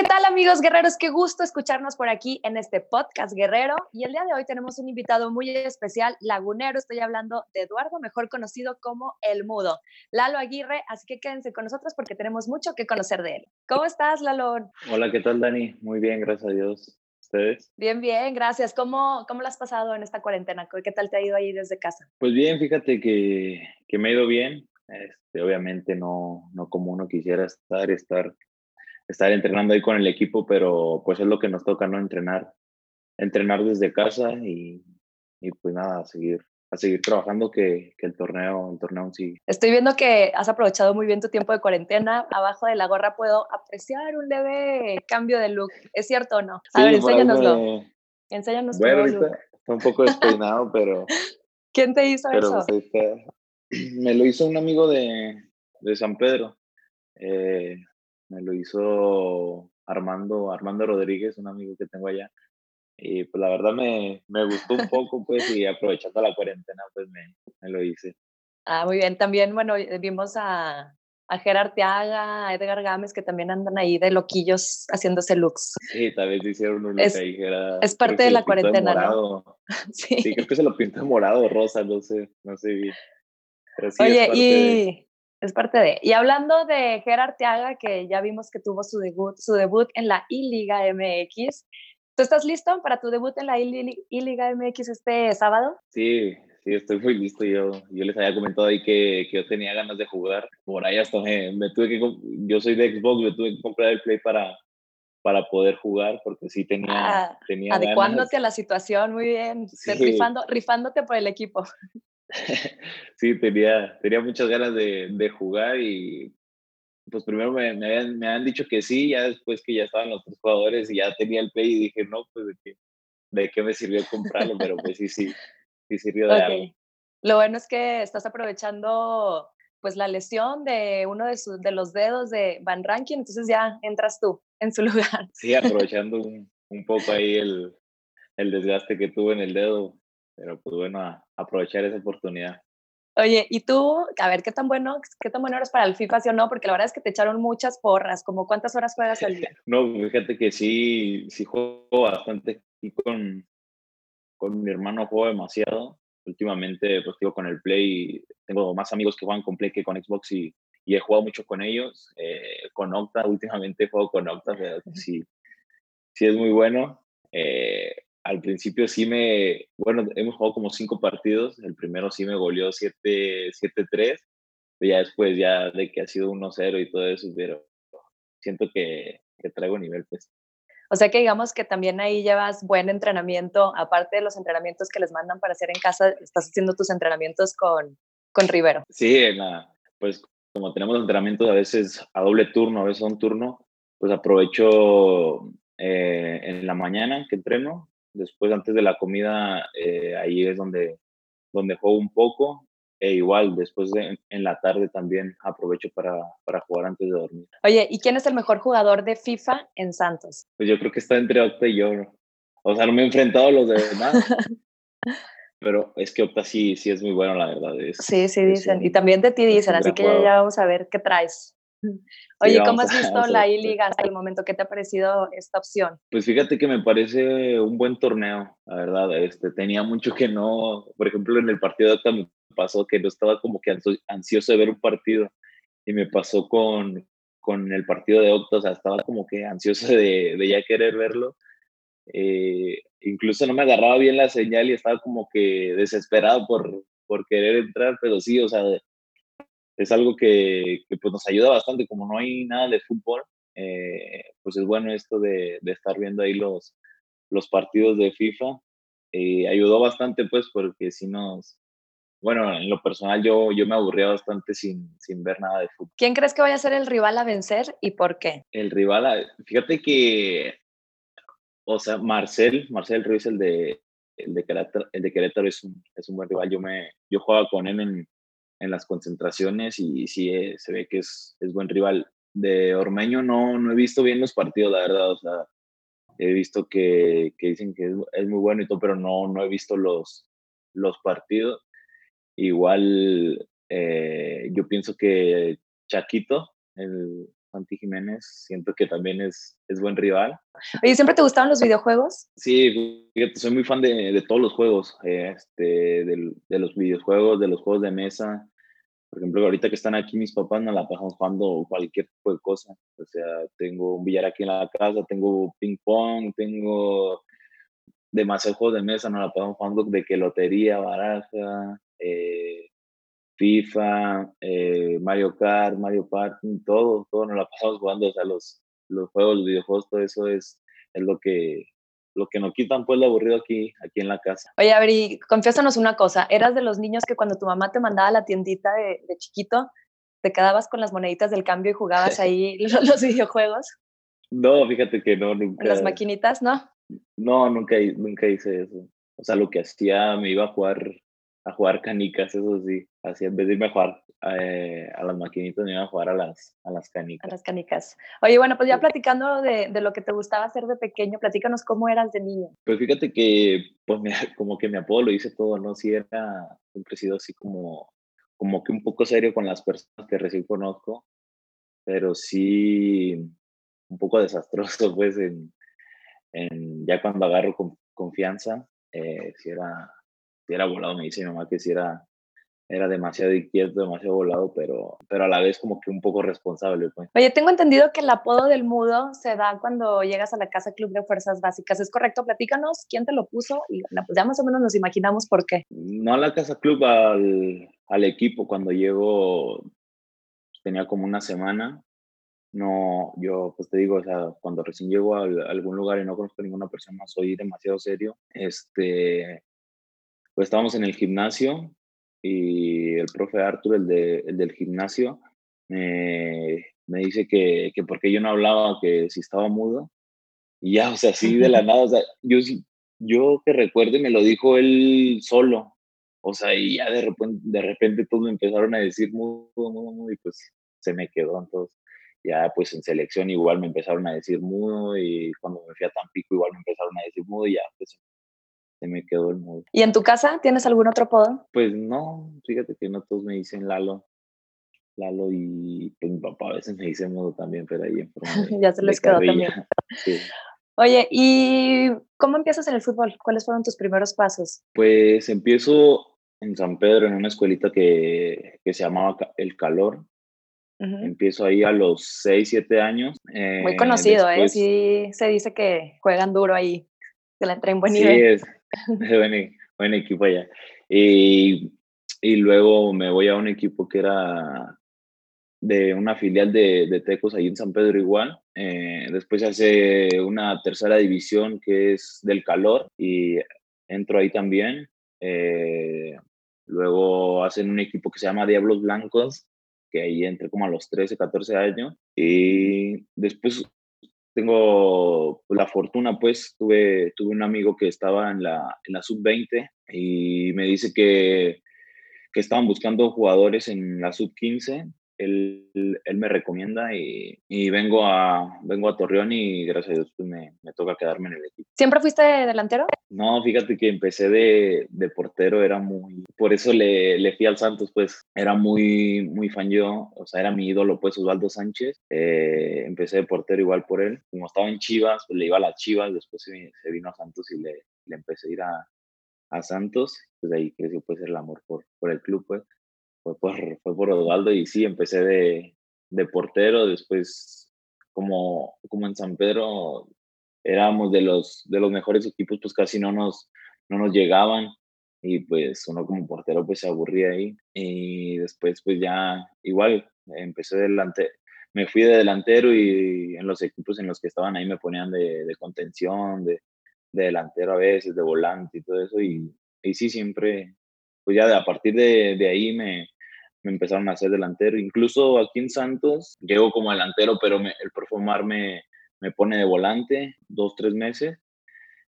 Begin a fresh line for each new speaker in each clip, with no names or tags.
¿qué tal amigos guerreros? Qué gusto escucharnos por aquí en este podcast guerrero. Y el día de hoy tenemos un invitado muy especial, lagunero. Estoy hablando de Eduardo, mejor conocido como El Mudo, Lalo Aguirre. Así que quédense con nosotros porque tenemos mucho que conocer de él. ¿Cómo estás, Lalo?
Hola, ¿qué tal, Dani? Muy bien, gracias a Dios. ¿Ustedes?
Bien, bien, gracias. ¿Cómo, cómo lo has pasado en esta cuarentena? ¿Qué tal te ha ido ahí desde casa?
Pues bien, fíjate que, que me ha ido bien. Este, obviamente no, no como uno quisiera estar, estar estar entrenando ahí con el equipo, pero pues es lo que nos toca, ¿no? Entrenar, entrenar desde casa y, y pues nada, a seguir, a seguir trabajando que, que, el torneo, el torneo sigue.
Estoy viendo que has aprovechado muy bien tu tiempo de cuarentena. Abajo de la gorra puedo apreciar un leve cambio de look. ¿Es cierto o no? A ver, enséñanoslo. Me... Enséñanos
bueno, ahorita está un poco despeinado, pero...
¿Quién te hizo eso?
Pues, me lo hizo un amigo de, de San Pedro. Eh, me lo hizo Armando, Armando Rodríguez, un amigo que tengo allá. Y pues la verdad me, me gustó un poco, pues, y aprovechando la cuarentena, pues me, me, lo hice.
Ah, muy bien. También, bueno, vimos a, a Gerard Teaga, a Edgar Gámez, que también andan ahí de loquillos haciéndose looks.
Sí, tal vez hicieron un look
es,
ahí, Gerard.
Es parte de la cuarentena,
¿no? Sí. sí. creo que se lo pintó morado o rosa, no sé, no sé bien.
Sí Oye, y es parte de. Y hablando de Gerard Teaga, que ya vimos que tuvo su debut, su debut en la I-Liga MX. ¿Tú estás listo para tu debut en la I-Liga MX este sábado?
Sí, sí, estoy muy listo. Yo, yo les había comentado ahí que, que yo tenía ganas de jugar. Por ahí hasta me, tuve que. Yo soy de Xbox, me tuve que comprar el Play para, para poder jugar porque sí tenía, ah, tenía
adecuándote a la situación muy bien sí. rifando, rifándote por el equipo
sí, tenía, tenía muchas ganas de, de jugar y pues primero me, me, habían, me han dicho que sí, ya después que ya estaban los tres jugadores y ya tenía el play y dije, no, pues de qué, de qué me sirvió comprarlo, pero pues sí, sí, sí sirvió de okay. algo.
Lo bueno es que estás aprovechando pues la lesión de uno de, sus, de los dedos de Van Rankin, entonces ya entras tú en su lugar.
Sí, aprovechando un, un poco ahí el, el desgaste que tuve en el dedo, pero pues bueno, a aprovechar esa oportunidad.
Oye, y tú, a ver, ¿qué tan bueno, qué tan bueno eres para el FIFA, sí o no? Porque la verdad es que te echaron muchas porras, como cuántas horas juegas al día.
no, fíjate que sí, sí juego bastante y con, con mi hermano juego demasiado. Últimamente, pues digo, con el Play, tengo más amigos que juegan con Play que con Xbox y, y he jugado mucho con ellos. Eh, con Octa, últimamente juego con Octa, pero sí, sí es muy bueno. Eh, al principio sí me, bueno, hemos jugado como cinco partidos, el primero sí me goleó 7-3, ya después ya de que ha sido 1-0 y todo eso, pero siento que, que, traigo nivel pues.
O sea que digamos que también ahí llevas buen entrenamiento, aparte de los entrenamientos que les mandan para hacer en casa, estás haciendo tus entrenamientos con, con Rivero.
Sí, la, pues como tenemos entrenamientos a veces a doble turno, a veces a un turno, pues aprovecho eh, en la mañana que entreno, Después, antes de la comida, eh, ahí es donde, donde juego un poco. E igual, después de, en la tarde también aprovecho para, para jugar antes de dormir.
Oye, ¿y quién es el mejor jugador de FIFA en Santos?
Pues yo creo que está entre Octa y yo. O sea, no me he enfrentado a los demás. pero es que Octa sí, sí es muy bueno, la verdad. Es,
sí, sí, dicen. y también de ti dicen, así que ya vamos a ver qué traes. Oye, sí, ¿cómo has visto la I-Liga hasta el momento? ¿Qué te ha parecido esta opción?
Pues fíjate que me parece un buen torneo, la verdad. Este, tenía mucho que no, por ejemplo, en el partido de Octa me pasó que no estaba como que ansioso de ver un partido y me pasó con, con el partido de Octa, o sea, estaba como que ansioso de, de ya querer verlo. Eh, incluso no me agarraba bien la señal y estaba como que desesperado por, por querer entrar, pero sí, o sea, es algo que, que, pues nos ayuda bastante, como no hay nada de fútbol, eh, pues es bueno esto de, de, estar viendo ahí los, los partidos de FIFA. Eh, ayudó bastante pues porque si nos, bueno, en lo personal yo, yo me aburría bastante sin, sin ver nada de fútbol.
¿Quién crees que vaya a ser el rival a vencer y por qué?
El rival, fíjate que, o sea, Marcel, Marcel Ruiz, el de, el de Querétaro, el de Querétaro es, un, es un buen rival. Yo, me, yo jugaba con él en, en las concentraciones y sí eh, se ve que es, es buen rival. De Ormeño no, no he visto bien los partidos, la verdad, o sea, he visto que, que dicen que es, es, muy bueno y todo, pero no, no he visto los, los partidos. Igual eh, yo pienso que Chaquito, el, Santi Jiménez, siento que también es, es buen rival.
Oye, ¿siempre te gustaban los videojuegos?
Sí, soy muy fan de, de todos los juegos, este, de, de, los videojuegos, de los juegos de mesa. Por ejemplo, ahorita que están aquí mis papás, nos la pasamos jugando cualquier tipo de cosa. O sea, tengo un billar aquí en la casa, tengo ping pong, tengo demasiados juegos de mesa, nos la pasamos jugando de que lotería, baraja, eh, FIFA, eh, Mario Kart, Mario Party, todo, todo nos la pasamos jugando, o sea, los, los juegos, los videojuegos, todo eso es, es lo que lo que nos quitan pues lo aburrido aquí, aquí en la casa.
Oye, a ver, y confiésanos una cosa, ¿eras de los niños que cuando tu mamá te mandaba a la tiendita de, de chiquito, te quedabas con las moneditas del cambio y jugabas ahí los, los, videojuegos?
No, fíjate que no, nunca.
¿Las maquinitas, no?
No, nunca, nunca hice eso. O sea, lo que hacía, me iba a jugar a jugar canicas, eso sí. Así en vez de irme a jugar eh, a las maquinitas, me iba a jugar a las, a las canicas.
A las canicas. Oye, bueno, pues ya platicando de, de, lo que te gustaba hacer de pequeño, platícanos cómo eras de niño.
Pues fíjate que, pues como que mi apodo lo hice todo, ¿no? Sí era, siempre he sido así como, como que un poco serio con las personas que recién conozco, pero sí un poco desastroso, pues, en, en ya cuando agarro con, confianza, eh, si era era volado, me dice mi mamá que si era, era demasiado inquieto, demasiado volado, pero, pero a la vez como que un poco responsable. Pues.
Oye, tengo entendido que el apodo del mudo se da cuando llegas a la Casa Club de Fuerzas Básicas. ¿Es correcto? Platícanos quién te lo puso y pues ya más o menos nos imaginamos por qué.
No a la Casa Club, al, al equipo. Cuando llego, tenía como una semana. No, yo pues te digo, o sea, cuando recién llego a algún lugar y no conozco a ninguna persona, soy demasiado serio. Este, pues estábamos en el gimnasio y el profe Arthur, el, de, el del gimnasio, me, me dice que, que porque yo no hablaba, que si estaba mudo. Y ya, o sea, así de la nada, o sea, yo, yo que recuerde me lo dijo él solo. O sea, y ya de repente, de repente todos me empezaron a decir mudo, mudo, mudo, y pues se me quedó. Entonces, ya pues en selección igual me empezaron a decir mudo, y cuando me fui a Tampico igual me empezaron a decir mudo, y ya pues se me quedó el mudo.
¿Y en tu casa tienes algún otro apodo?
Pues no, fíjate que no todos me dicen Lalo. Lalo y pues mi papá a veces me dice mudo también, pero ahí en forma de,
Ya se les quedó también.
sí.
Oye, ¿y cómo empiezas en el fútbol? ¿Cuáles fueron tus primeros pasos?
Pues empiezo en San Pedro, en una escuelita que, que se llamaba El Calor. Uh -huh. Empiezo ahí a los 6, 7 años.
Eh, Muy conocido, después, ¿eh? Sí, se dice que juegan duro ahí, que la traen buen nivel.
Sí, es, buen, buen, equipo allá. Y, y, luego me voy a un equipo que era de una filial de, de Tecos ahí en San Pedro igual. Eh, después hace una tercera división que es del calor y entro ahí también. Eh, luego hacen un equipo que se llama Diablos Blancos, que ahí entré como a los 13, 14 años. Y después tengo la fortuna, pues tuve, tuve un amigo que estaba en la, en la sub-20 y me dice que, que estaban buscando jugadores en la sub-15. Él, él, me recomienda y, y, vengo, a, vengo a Torreón y gracias a Dios pues me, me, toca quedarme en el equipo.
¿Siempre fuiste delantero?
No, fíjate que empecé de, de portero, era muy... Por eso le, le, fui al Santos, pues era muy, muy fan yo, o sea, era mi ídolo, pues Osvaldo Sánchez. Eh, empecé de portero igual por él. Como estaba en Chivas, pues le iba a las Chivas, después se, se vino a Santos y le, le empecé a ir a, a Santos. Pues de ahí creció pues el amor por, por el club, pues fue por, fue por Osvaldo y sí, empecé de, de, portero, después como, como en San Pedro éramos de los, de los mejores equipos, pues casi no nos, no nos llegaban y pues uno como portero pues se aburría ahí y después pues ya igual empecé delante me fui de delantero y en los equipos en los que estaban ahí me ponían de, de contención, de, de, delantero a veces, de volante y todo eso y, y sí, siempre pues ya a partir de, de ahí me, me, empezaron a hacer delantero. Incluso aquí en Santos llego como delantero, pero me, el Profomar me, me pone de volante dos, tres meses.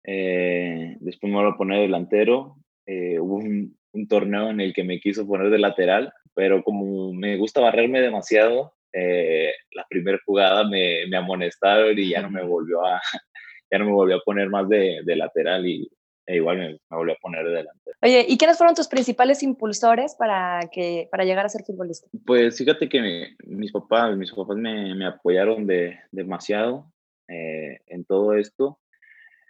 Eh, después me voy a poner delantero. Eh, hubo un, un, torneo en el que me quiso poner de lateral, pero como me gusta barrerme demasiado, eh, la primera jugada me, me, amonestaron y ya no me volvió a, ya no me volvió a poner más de, de lateral y e igual me, volví a poner delante.
Oye, ¿y quiénes fueron tus principales impulsores para, que, para llegar a ser futbolista?
Pues fíjate que mis papás, mis papás me, me apoyaron de, demasiado eh, en todo esto.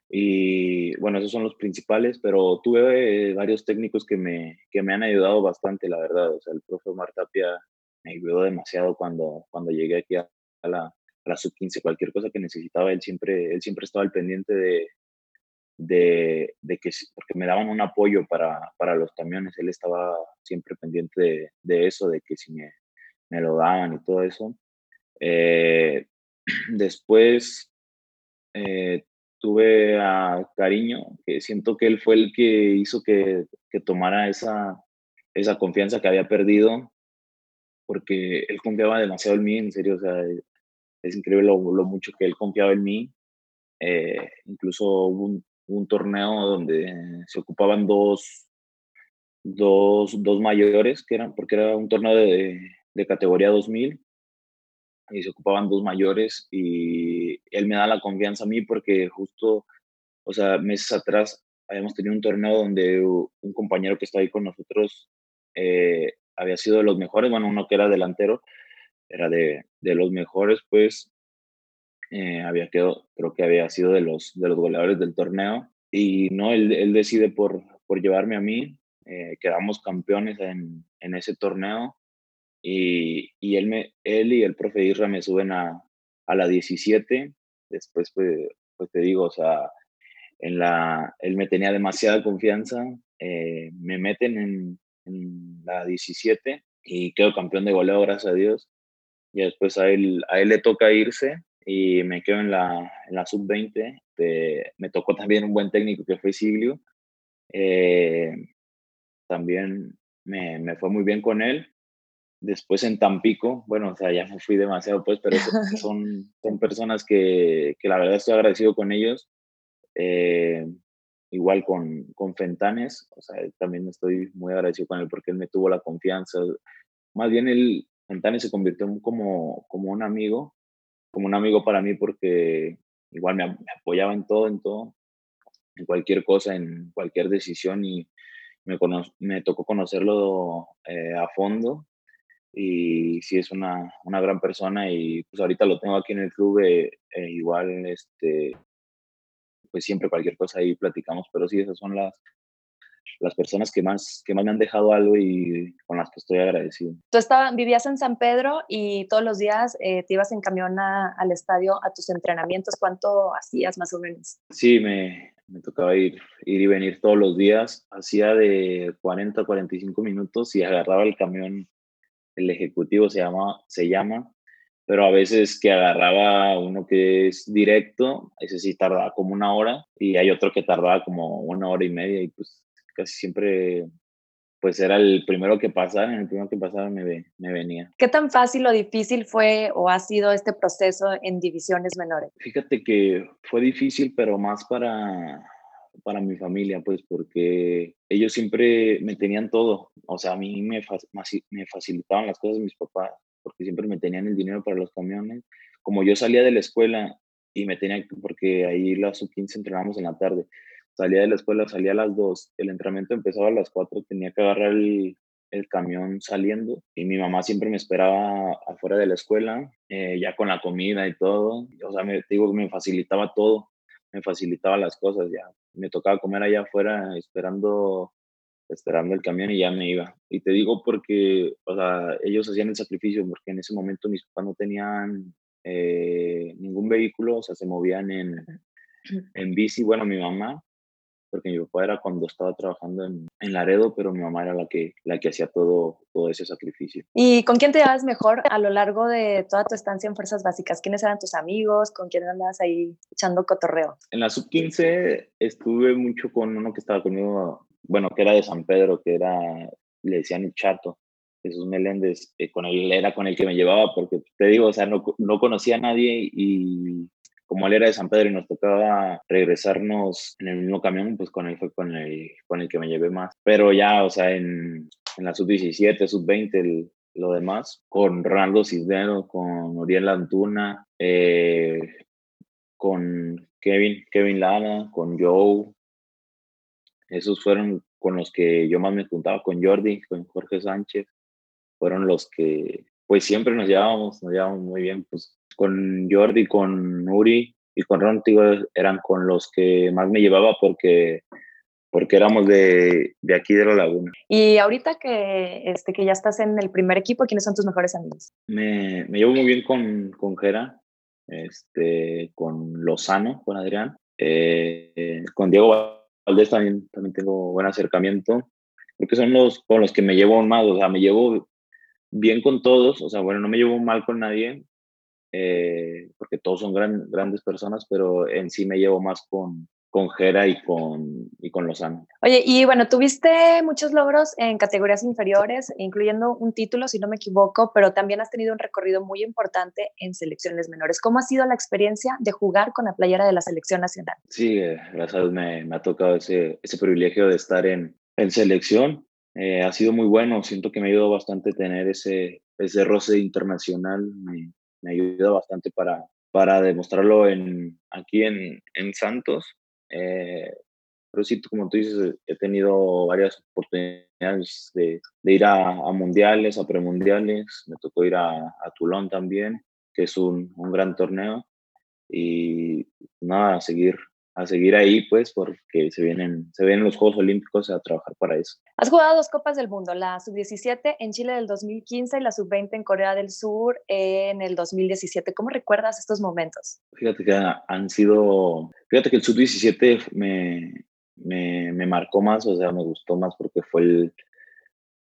Y bueno, esos son los principales, pero tuve varios técnicos que me, que me han ayudado bastante, la verdad. O sea, el profe Omar Tapia me ayudó demasiado cuando, cuando llegué aquí a, la, a la sub-15. Cualquier cosa que necesitaba, él siempre, él siempre estaba al pendiente de, de, de, que, porque me daban un apoyo para, para, los camiones, él estaba siempre pendiente de, de eso, de que si me, me, lo daban y todo eso. Eh, después eh, tuve a Cariño, que siento que él fue el que hizo que, que tomara esa, esa confianza que había perdido, porque él confiaba demasiado en mí, en serio, o sea, es increíble lo, mucho que él confiaba en mí. Eh, incluso hubo un, un torneo donde se ocupaban dos, dos, dos mayores, que eran, porque era un torneo de, de categoría 2000, y se ocupaban dos mayores, y él me da la confianza a mí porque justo, o sea, meses atrás habíamos tenido un torneo donde un compañero que está ahí con nosotros eh, había sido de los mejores, bueno, uno que era delantero, era de, de los mejores, pues eh, había quedado, creo que había sido de los, de los goleadores del torneo. Y no, él, él decide por, por llevarme a mí. Eh, quedamos campeones en, en ese torneo. Y, y, él, me, él y el profe Isra me suben a, a la 17. Después, pues, pues te digo, o sea, en la, él me tenía demasiada confianza. Eh, me meten en, en, la 17 y quedo campeón de goleo, gracias a Dios. Y después a él, a él le toca irse y me quedo en la, en la sub-20. me tocó también un buen técnico que fue Siglio. Eh, también me, me, fue muy bien con él. Después en Tampico, bueno, o sea, ya me fui demasiado, pues, pero son, son personas que, que la verdad estoy agradecido con ellos. Eh, igual con, con Fentanes, o sea, también estoy muy agradecido con él porque él me tuvo la confianza. Más bien, él, Fentanes se convirtió como, como un amigo como un amigo para mí porque igual me, apoyaba en todo, en todo, en cualquier cosa, en cualquier decisión y me, me tocó conocerlo eh, a fondo y sí es una, una, gran persona y pues ahorita lo tengo aquí en el club, eh, eh, igual este, pues siempre cualquier cosa ahí platicamos, pero sí esas son las, las personas que más, que más me han dejado algo y con las que estoy agradecido.
Tú estaba, vivías en San Pedro y todos los días eh, te ibas en camión al estadio a tus entrenamientos. ¿Cuánto hacías más o menos?
Sí, me, me tocaba ir, ir y venir todos los días. Hacía de 40 a 45 minutos y agarraba el camión, el ejecutivo se llama, se llama pero a veces que agarraba uno que es directo, ese sí tardaba como una hora y hay otro que tardaba como una hora y media y pues casi siempre pues era el primero que pasaba, en el primero que pasaba me, me venía.
¿Qué tan fácil o difícil fue o ha sido este proceso en divisiones menores?
Fíjate que fue difícil, pero más para, para mi familia, pues porque ellos siempre me tenían todo, o sea, a mí me, me facilitaban las cosas mis papás, porque siempre me tenían el dinero para los camiones. Como yo salía de la escuela y me tenían, porque ahí la sub-15 entrenábamos en la tarde, salía de la escuela, salía a las 2, el entrenamiento empezaba a las 4, tenía que agarrar el, el camión saliendo y mi mamá siempre me esperaba afuera de la escuela, eh, ya con la comida y todo. O sea, me digo que me facilitaba todo, me facilitaba las cosas, ya me tocaba comer allá afuera esperando esperando el camión y ya me iba. Y te digo porque, o sea, ellos hacían el sacrificio porque en ese momento mis papás no tenían eh, ningún vehículo, o sea, se movían en, en bici, bueno, mi mamá, porque mi papá era cuando estaba trabajando en, en, Laredo, pero mi mamá era la que, la que hacía todo, todo ese sacrificio.
¿Y con quién te llevas mejor a lo largo de toda tu estancia en Fuerzas Básicas? ¿Quiénes eran tus amigos? ¿Con quién andabas ahí echando cotorreo?
En la sub-15 estuve mucho con uno que estaba conmigo, bueno, que era de San Pedro, que era, le decían el chato. Jesús Meléndez, eh, con él era con el que me llevaba, porque te digo, o sea, no, no conocía a nadie y como él era de San Pedro y nos tocaba regresarnos en el mismo camión, pues con él fue con el, que me llevé más. Pero ya, o sea, en, la sub-17, sub-20, lo demás, con Ronaldo Cisneros, con Uriel Antuna, eh, con Kevin, Kevin Lana, con Joe, esos fueron con los que yo más me juntaba, con Jordi, con Jorge Sánchez, fueron los que pues siempre nos llevábamos, nos llevábamos muy bien, pues con Jordi, con Uri y con Ron, eran con los que más me llevaba porque porque éramos de, de, aquí de la laguna.
Y ahorita que, este, que ya estás en el primer equipo, ¿quiénes son tus mejores amigos?
Me, me llevo muy bien con, con Jera, este, con Lozano, con Adrián, eh, con Diego Valdés también, también tengo buen acercamiento, porque son los con los que me llevo más, o sea, me llevo bien con todos, o sea, bueno, no me llevo mal con nadie, eh, porque todos son gran, grandes personas, pero en sí me llevo más con, con Jera y con, y con Lozano.
Oye, y bueno, tuviste muchos logros en categorías inferiores, incluyendo un título, si no me equivoco, pero también has tenido un recorrido muy importante en selecciones menores. ¿Cómo ha sido la experiencia de jugar con la playera de la selección nacional?
Sí, eh, gracias a me, me, ha tocado ese, ese privilegio de estar en, en selección. Eh, ha sido muy bueno, siento que me ha ayudado bastante tener ese, ese roce internacional, me, me ayuda bastante para, para demostrarlo en, aquí en, en Santos eh, pero sí, como tú dices, he tenido varias oportunidades de, ir a, mundiales, a premundiales. Me tocó ir a, a Toulon también, que es un, un, gran torneo. Y nada, seguir a seguir ahí, pues, porque se vienen, se vienen los Juegos Olímpicos a trabajar para eso.
Has jugado dos Copas del Mundo, la Sub-17 en Chile del 2015 y la Sub-20 en Corea del Sur en el 2017. ¿Cómo recuerdas estos momentos?
Fíjate que han sido, fíjate que el Sub-17 me, me, me, marcó más, o sea, me gustó más porque fue el,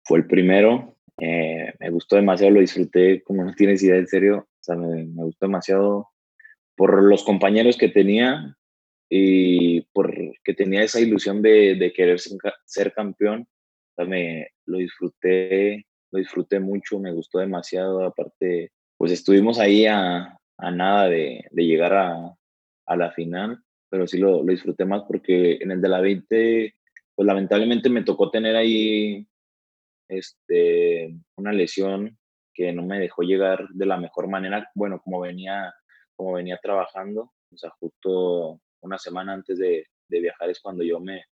fue el primero. Eh, me gustó demasiado, lo disfruté como no tienes idea, en serio. O sea, me, me gustó demasiado por los compañeros que tenía, y porque tenía esa ilusión de, de querer ser, campeón, me, lo disfruté, lo disfruté mucho, me gustó demasiado, aparte, pues estuvimos ahí a, a nada de, de llegar a, a, la final, pero sí lo, lo, disfruté más porque en el de la 20, pues lamentablemente me tocó tener ahí este, una lesión que no me dejó llegar de la mejor manera, bueno, como venía, como venía trabajando, o sea, justo una semana antes de, viajar es cuando yo me,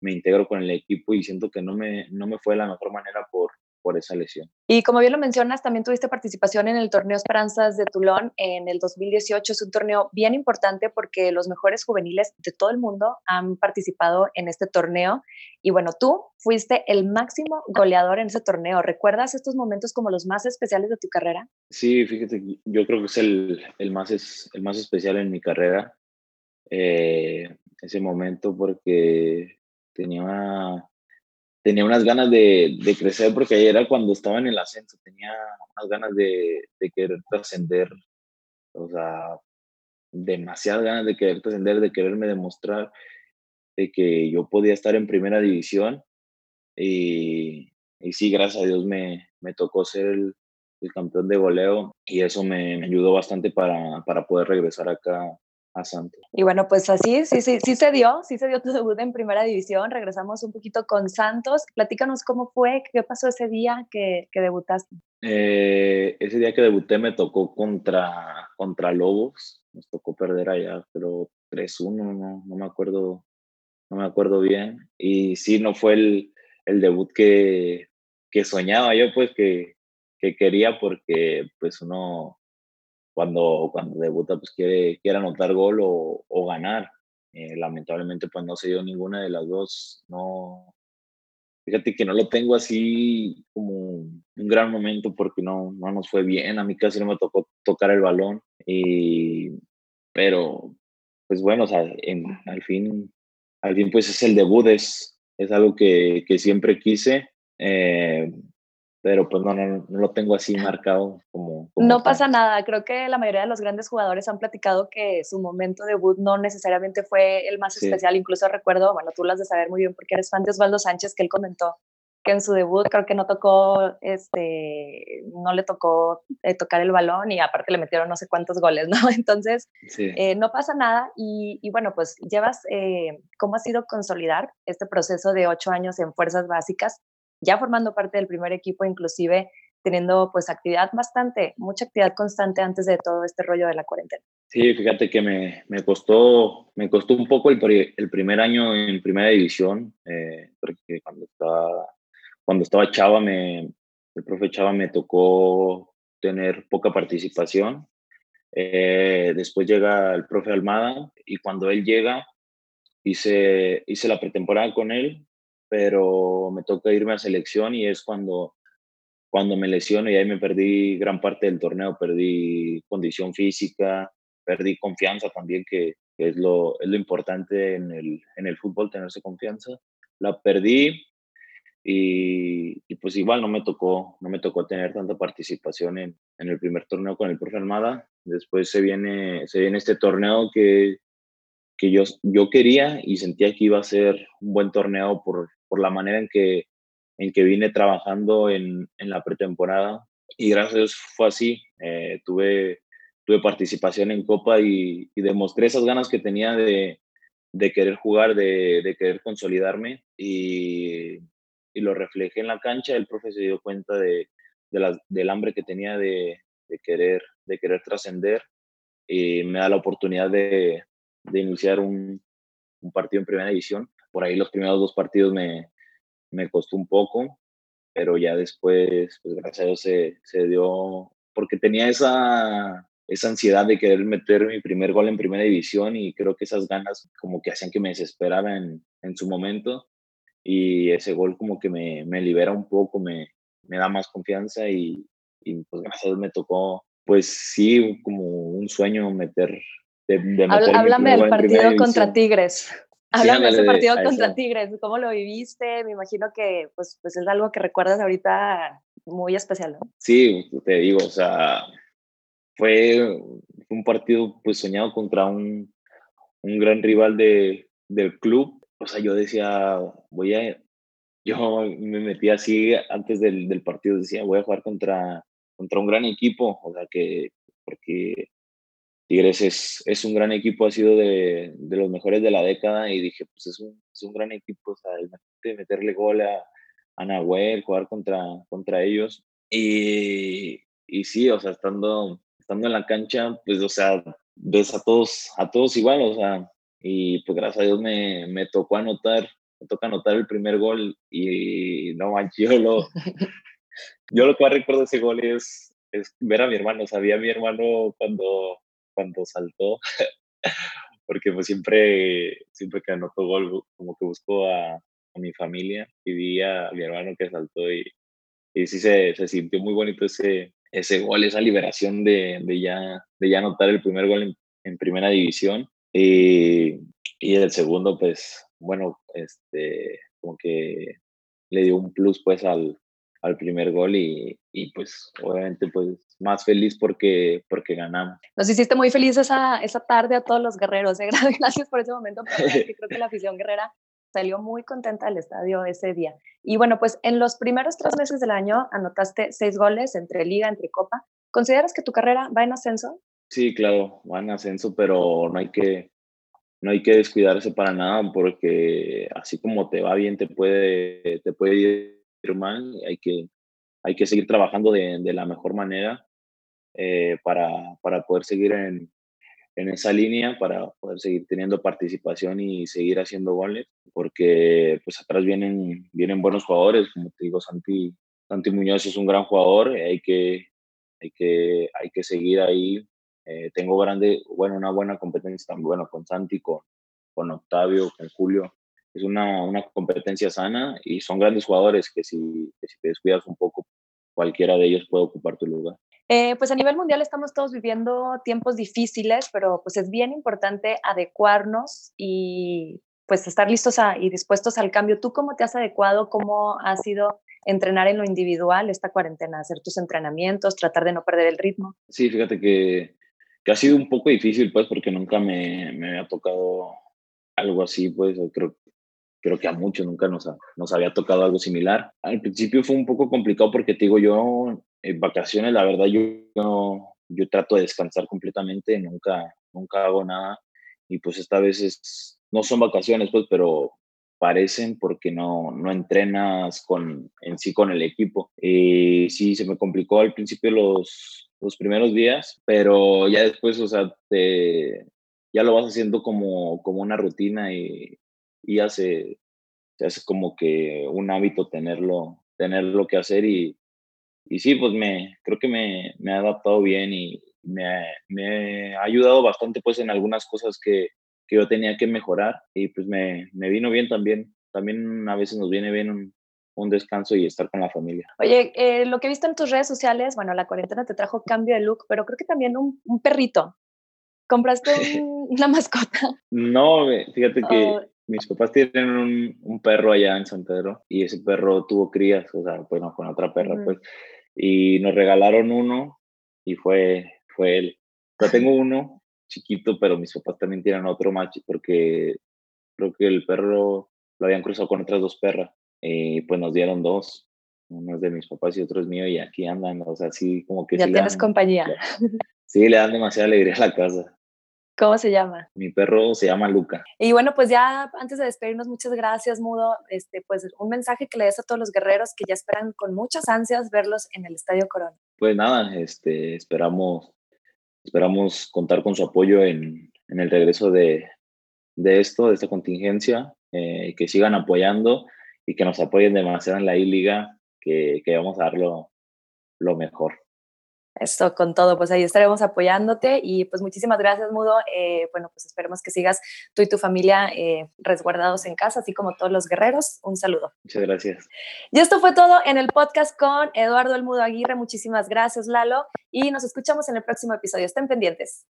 me integro con el equipo y siento que no me, no me fue de la mejor manera por, por esa lesión.
Y como bien lo mencionas, también tuviste participación en el torneo Esperanzas de Toulon en el 2018. Es un torneo bien importante porque los mejores juveniles de todo el mundo han participado en este torneo. Y bueno, tú fuiste el máximo goleador en ese torneo. ¿Recuerdas estos momentos como los más especiales de tu carrera?
Sí, fíjate, yo creo que es el, el más, es, el más especial en mi carrera eh, ese momento porque tenía, tenía unas ganas de, crecer porque ayer era cuando estaba en el ascenso, tenía unas ganas de, querer trascender, o sea, demasiadas ganas de querer trascender, de quererme demostrar de que yo podía estar en primera división y, y sí, gracias a Dios me, me tocó ser el, el campeón de goleo y eso me, me ayudó bastante para, para poder regresar acá Santos.
Y bueno, pues así, sí, sí, sí se dio, sí se dio tu debut en primera división. Regresamos un poquito con Santos. Platícanos cómo fue, qué pasó ese día que, que debutaste.
Eh, ese día que debuté me tocó contra, contra Lobos. Nos tocó perder allá, pero 3-1, no, no me acuerdo, no me acuerdo bien. Y sí, no fue el, el debut que, que soñaba yo, pues que, que quería porque pues uno cuando, cuando debuta pues quiere, quiere anotar gol o, o ganar. Eh, lamentablemente pues no se dio ninguna de las dos. No, fíjate que no lo tengo así como un gran momento porque no, no nos fue bien. A mí casi no me tocó tocar el balón. Y, pero pues bueno, o sea, en, al fin, al fin pues es el debut, es, es algo que, que siempre quise. Eh, pero pues no, no, no lo tengo así marcado como...
no pasa nada, creo que la mayoría de los grandes jugadores han platicado que su momento de debut no necesariamente fue el más especial, incluso recuerdo, bueno, tú lo has de saber muy bien porque eres fan de Osvaldo Sánchez, que él comentó que en su debut creo que no tocó, este, no le tocó eh, tocar el balón y aparte le metieron no sé cuántos goles, ¿no? Entonces, eh, no pasa nada y, y bueno, pues llevas, eh, ¿cómo ha sido consolidar este proceso de ocho años en fuerzas básicas? Ya formando parte del primer equipo, inclusive teniendo pues actividad bastante, mucha actividad constante antes de todo este rollo de la cuarentena.
Sí, fíjate que me, me, costó, me costó un poco el, el primer año en primera división, eh, porque cuando estaba, cuando estaba Chava, me, el profe Chava me tocó tener poca participación. Eh, después llega el profe Almada y cuando él llega, hice, hice la pretemporada con él, pero me toca irme a selección y es cuando, cuando me lesiono y ahí me perdí gran parte del torneo, perdí condición física, perdí confianza también, que, es, lo, es lo importante en el, en el fútbol, tenerse confianza. La perdí y, y, pues igual no me tocó, no me tocó tener tanta participación en, en el primer torneo con el profe Armada. Después se viene, se viene este torneo que, que yo, yo quería y sentía que iba a ser un buen torneo por, por la manera en que, en que vine trabajando en, en la pretemporada. Y gracias a Dios fue así. Eh, tuve tuve participación en Copa y, demostré esas ganas que tenía de, de querer jugar, de, de querer consolidarme y, y, lo reflejé en la cancha. El profe se dio cuenta de, de la, del hambre que tenía de, de querer, de querer trascender y me da la oportunidad de, de iniciar un, un, partido en primera división. Por ahí los primeros dos partidos me, me costó un poco, pero ya después, pues gracias a Dios se, se dio, porque tenía esa, esa ansiedad de querer meter mi primer gol en primera división y creo que esas ganas como que hacían que me desesperara en, en su momento y ese gol como que me, me libera un poco, me, me, da más confianza y, y, pues gracias a Dios me tocó pues sí como un sueño meter de, de
meter Háblame del partido contra Tigres. Háblame de ese partido contra Tigres, ¿cómo lo viviste? Me imagino que pues, pues es algo que recuerdas ahorita muy especial, ¿no?
Sí, te digo, o sea, fue un partido pues soñado contra un, un gran rival de, del club. O sea, yo decía, voy a, yo me metí así antes del, del, partido, decía, voy a jugar contra, contra un gran equipo, o sea, que, porque Tigres es, es un gran equipo, ha sido de, de, los mejores de la década y dije, pues es un, es un gran equipo, o sea, meterle gol a, a Nahuel, jugar contra, contra ellos. Y, y sí, o sea, estando, estando en la cancha, pues, o sea, ves a todos, a todos igual, o sea, y pues gracias a Dios me, me tocó anotar, me toca anotar el primer gol y no manches, yo lo, yo lo que más recuerdo de ese gol es, es ver a mi hermano, sabía a mi hermano cuando, cuando saltó, porque pues siempre, siempre que anoto gol, como que busco a, a mi familia y vi a mi hermano que saltó y, sí se, sintió muy bonito ese, ese gol, esa liberación de, de, ya, de ya anotar el primer gol en, en primera división. Y, y, el segundo, pues, bueno, este, como que le dio un plus pues al, al primer gol y, y, pues obviamente pues más feliz porque, porque ganamos.
Nos hiciste muy feliz esa, esa tarde a todos los guerreros. ¿eh? Gracias por ese momento. creo que la afición guerrera salió muy contenta del estadio ese día. Y bueno, pues en los primeros tres meses del año anotaste seis goles entre liga, entre copa. ¿Consideras que tu carrera va en ascenso?
Sí, claro, va en ascenso, pero no hay que, no hay que descuidarse para nada porque así como te va bien, te puede, te puede ir mal. Hay que, hay que seguir trabajando de, la mejor manera eh, para, para poder seguir en, en esa línea para poder seguir teniendo participación y seguir haciendo goles, porque pues atrás vienen, vienen buenos jugadores, como te digo, Santi, Santi Muñoz es un gran jugador, hay que, hay que, hay que seguir ahí. Eh, tengo grande, bueno, una buena competencia bueno, con Santi, con, con Octavio, con Julio. Es una, una competencia sana y son grandes jugadores que si, que si te descuidas un poco, cualquiera de ellos puede ocupar tu lugar.
Eh, pues a nivel mundial estamos todos viviendo tiempos difíciles, pero pues es bien importante adecuarnos y pues estar listos a, y dispuestos al cambio. ¿Tú cómo te has adecuado? ¿Cómo ha sido entrenar en lo individual esta cuarentena? Hacer tus entrenamientos, tratar de no perder el ritmo.
Sí, fíjate que, que ha sido un poco difícil pues porque nunca me, me había tocado algo así, pues creo, creo que a muchos nunca nos, nos había tocado algo similar. Al principio fue un poco complicado porque te digo, yo en vacaciones, la verdad, yo, yo, yo, trato de descansar completamente, nunca, nunca hago nada. Y pues esta vez es, no son vacaciones, pues, pero parecen porque no, no entrenas con, en sí con el equipo. Y sí, se me complicó al principio los, los primeros días, pero ya después, o sea, te, ya lo vas haciendo como, como una rutina y, y ya se, hace como que un hábito tenerlo, tenerlo que hacer y, y sí, pues me, creo que me, me ha adaptado bien y me, me, ha ayudado bastante pues en algunas cosas que, que yo tenía que mejorar y pues me, me, vino bien también. También a veces nos viene bien un, un descanso y estar con la familia.
Oye, eh, lo que he visto en tus redes sociales, bueno, la cuarentena te trajo cambio de look, pero creo que también un, un perrito. ¿Compraste una mascota?
No, fíjate que oh. Mis papás tienen un, un, perro allá en San Pedro y ese perro tuvo crías, o sea, bueno, con otra perra, pues, y nos regalaron uno y fue, fue él. O tengo uno chiquito, pero mis papás también tienen otro macho porque creo que el perro lo habían cruzado con otras dos perras y pues nos dieron dos. Uno es de mis papás y otro es mío y aquí andan, o sea, así como que...
Ya tienes compañía.
Sí, le dan demasiada alegría a la casa.
¿Cómo se llama?
Mi perro se llama Luca.
Y bueno, pues ya antes de despedirnos, muchas gracias, Mudo. Este, pues un mensaje que le des a todos los guerreros que ya esperan con muchas ansias verlos en el Estadio Corona.
Pues nada, este, esperamos, esperamos contar con su apoyo en, en el regreso de, de, esto, de esta contingencia, eh, que sigan apoyando y que nos apoyen demasiado en la I-Liga, que, que vamos a dar lo, lo mejor.
Esto con todo, pues ahí estaremos apoyándote y pues muchísimas gracias, Mudo. Eh, bueno, pues esperemos que sigas tú y tu familia eh, resguardados en casa, así como todos los guerreros. Un saludo.
Muchas gracias.
Y esto fue todo en el podcast con Eduardo El Mudo Aguirre. Muchísimas gracias, Lalo, y nos escuchamos en el próximo episodio. Estén pendientes.